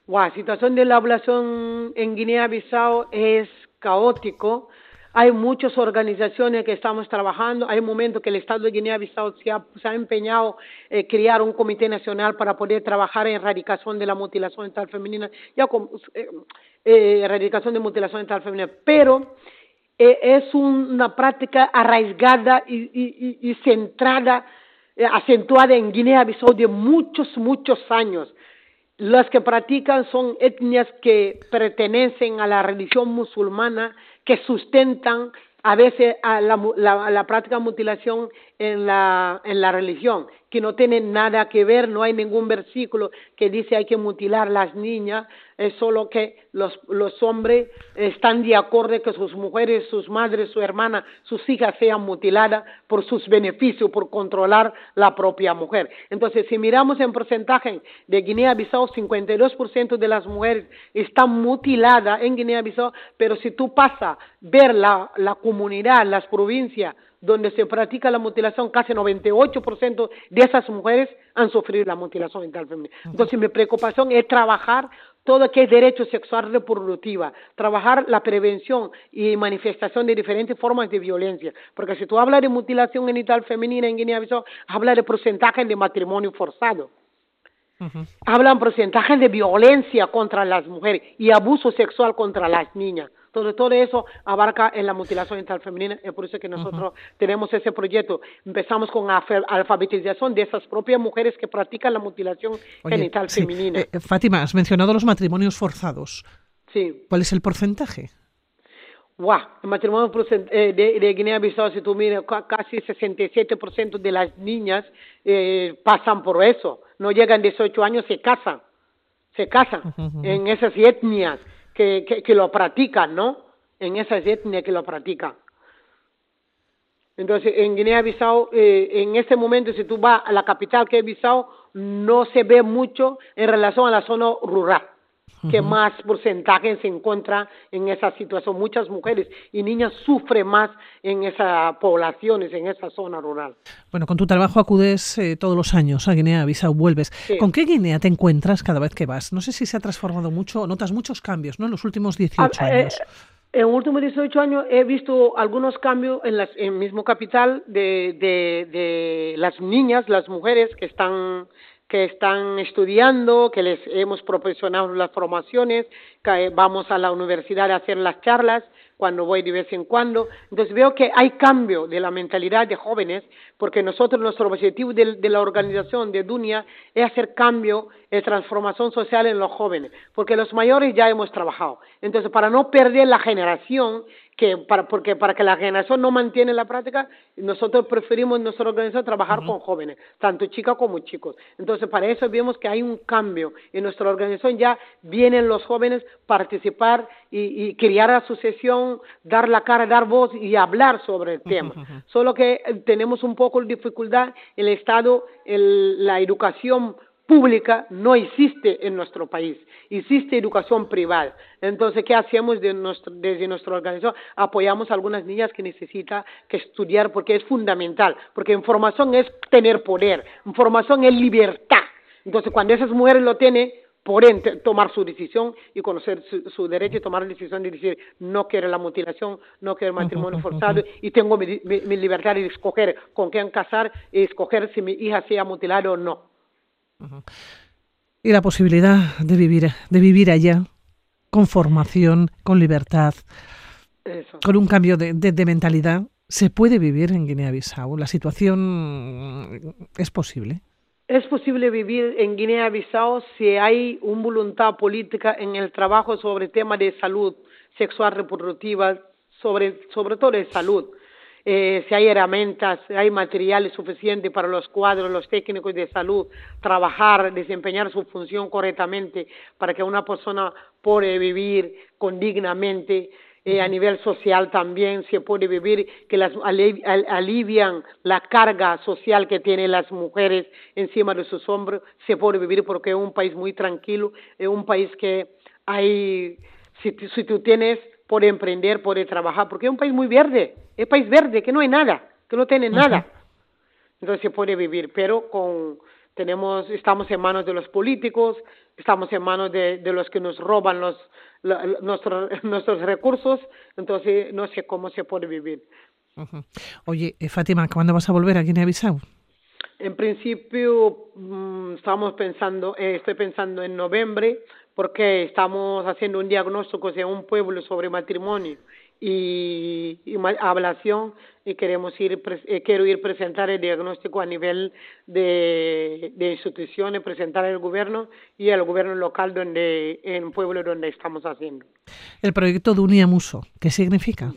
La situación de la población en Guinea-Bissau es caótico. Hay muchas organizaciones que estamos trabajando. Hay momentos que el Estado de Guinea-Bissau se ha, empeñado en eh, crear un comité nacional para poder trabajar en erradicación de la mutilación genital femenina, ya eh, eh, erradicación de mutilación femenina. Pero es una práctica arraigada y, y, y centrada, acentuada en Guinea-Bissau de muchos, muchos años. Las que practican son etnias que pertenecen a la religión musulmana, que sustentan a veces a la, la, la práctica de mutilación en la, en la religión, que no tienen nada que ver, no hay ningún versículo que dice hay que mutilar las niñas, es solo que los, los hombres están de acuerdo que sus mujeres, sus madres, su hermana, sus hijas sean mutiladas por sus beneficios, por controlar la propia mujer. Entonces, si miramos en porcentaje de Guinea-Bissau, 52% de las mujeres están mutiladas en Guinea-Bissau, pero si tú pasas ver la, la comunidad, las provincias, donde se practica la mutilación, casi 98% de esas mujeres han sufrido la mutilación genital femenina. Entonces, mi preocupación es trabajar todo que es derecho sexual reproductiva, trabajar la prevención y manifestación de diferentes formas de violencia. Porque si tú hablas de mutilación genital femenina en Guinea-Bissau, habla de porcentaje de matrimonio forzado. Hablan porcentaje de violencia contra las mujeres y abuso sexual contra las niñas. Todo, todo eso abarca en la mutilación genital femenina, es por eso que nosotros tenemos ese proyecto. Empezamos con alfabetización de esas propias mujeres que practican la mutilación genital femenina. Eh, Fátima, has mencionado los matrimonios forzados. Sí. ¿Cuál es el porcentaje? Wow, el matrimonio eh, de, de Guinea-Bissau, si tú miras, casi 67% de las niñas eh, pasan por eso. No llegan 18 años, se casan. Se casan en esas etnias que, que, lo practican, ¿no? En esas etnias que lo practican. Entonces, en Guinea-Bissau, eh, en este momento, si tú vas a la capital que es Bissau, no se ve mucho en relación a la zona rural que más porcentaje se encuentra en esa situación. Muchas mujeres y niñas sufren más en esas poblaciones, en esa zona rural. Bueno, con tu trabajo acudes eh, todos los años a Guinea-Bissau, vuelves. ¿Con qué Guinea te encuentras cada vez que vas? No sé si se ha transformado mucho, notas muchos cambios, ¿no? En los últimos 18 ah, eh, años. en los últimos 18 años he visto algunos cambios en, las, en el mismo capital de, de, de las niñas, las mujeres que están que están estudiando, que les hemos proporcionado las formaciones, que vamos a la universidad a hacer las charlas cuando voy de vez en cuando. Entonces veo que hay cambio de la mentalidad de jóvenes, porque nosotros, nuestro objetivo de, la organización de Dunia es hacer cambio, y transformación social en los jóvenes, porque los mayores ya hemos trabajado. Entonces, para no perder la generación que para, porque para que la generación no mantiene la práctica, nosotros preferimos en nuestra organización trabajar con jóvenes, tanto chicas como chicos. Entonces, para eso vemos que hay un cambio. En nuestra organización ya vienen los jóvenes participar y, y crear asociación, dar la cara, dar voz y hablar sobre el tema. Solo que eh, tenemos un poco de dificultad, el Estado, el, la educación pública no existe en nuestro país, existe educación privada. Entonces, ¿qué hacemos de nuestro, desde nuestra organización? Apoyamos a algunas niñas que necesitan que estudiar porque es fundamental, porque información es tener poder, información es libertad. Entonces, cuando esas mujeres lo tienen, pueden tomar su decisión y conocer su, derecho y tomar la decisión de decir no quiero la mutilación, no quiero el matrimonio forzado y tengo mi, mi libertad de escoger con quién casar y escoger si mi hija sea mutilada o no. Y la posibilidad de vivir, de vivir allá con formación, con libertad, con un cambio de, de, mentalidad, ¿se puede vivir en Guinea-Bissau? ¿La situación es posible? Es posible vivir en Guinea-Bissau si hay una voluntad política en el trabajo sobre temas de salud sexual reproductiva, sobre, sobre todo de salud eh, si hay herramientas, hay materiales suficientes para los cuadros, los técnicos de salud, trabajar, desempeñar su función correctamente para que una persona pueda vivir con dignamente. Eh, a nivel social también se puede vivir, que las alivian la carga social que tienen las mujeres encima de sus hombros, se puede vivir porque es un país muy tranquilo, es un país que hay, si, si tú tienes por emprender, por trabajar, porque es un país muy verde, es un país verde, que no hay nada, que no tiene nada. Entonces se puede vivir, pero con tenemos estamos en manos de los políticos, estamos en manos de, de los que nos roban los, nuestros, nuestros recursos, entonces no sé cómo se puede vivir. Oye, eh, Fátima, ¿cuándo vas a volver a Guinea-Bissau? En principio mmm, estamos pensando, eh, estoy pensando en noviembre, porque estamos haciendo un diagnóstico en un pueblo sobre matrimonio y, y ablación y queremos ir eh, quiero ir presentar el diagnóstico a nivel de, de instituciones presentar al gobierno y al gobierno local donde en pueblo donde estamos haciendo. El proyecto Dunia Muso qué significa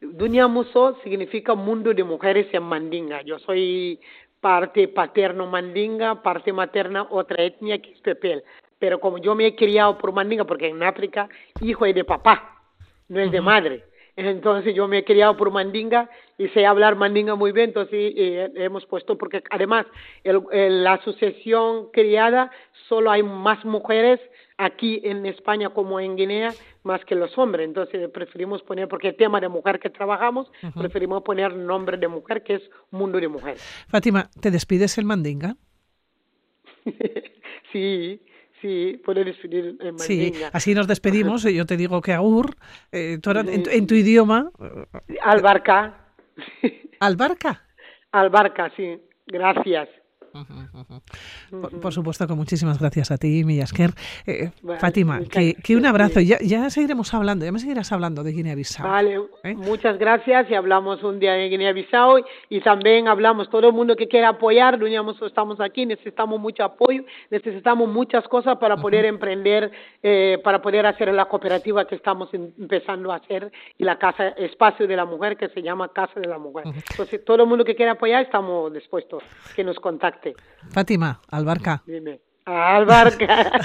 Dunia Muso significa mundo de mujeres en Mandinga. Yo soy parte paterno mandinga parte materna otra etnia que es Pepel pero como yo me he criado por mandinga, porque en África hijo es de papá, no es de madre. Entonces yo me he criado por mandinga y sé hablar mandinga muy bien, entonces eh, hemos puesto, porque además el, la asociación criada solo hay más mujeres aquí en España como en Guinea más que los hombres, entonces preferimos poner, porque el tema de mujer que trabajamos, preferimos poner nombre de mujer que es mundo de mujer. Fátima, ¿te despides el mandinga? sí, Sí, puede despedir en. Sí, así nos despedimos. Yo te digo que Agur, eh, tú en, en, tu idioma. Albarca. ¿Albarca? Albarca, sí. Gracias. Por, supuesto que muchísimas gracias a ti, Millasker. Eh, Fátima, que, que, un abrazo. Ya, ya seguiremos hablando, ya me seguirás hablando de Guinea-Bissau. Vale, ¿eh? muchas gracias y hablamos un día de Guinea-Bissau y también hablamos todo el mundo que quiera apoyar, estamos aquí, necesitamos mucho apoyo, necesitamos muchas cosas para poder emprender, eh, para poder hacer la cooperativa que estamos empezando a hacer y la casa, espacio de la mujer que se llama Casa de la Mujer. Entonces, todo el mundo que quiera apoyar, estamos dispuestos que nos contacte. Fátima, Albarca. Dime. Albarca.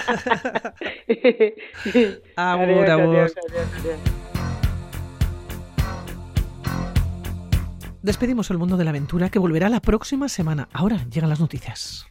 amor, amor. Despedimos el mundo de la aventura que volverá la próxima semana. Ahora llegan las noticias.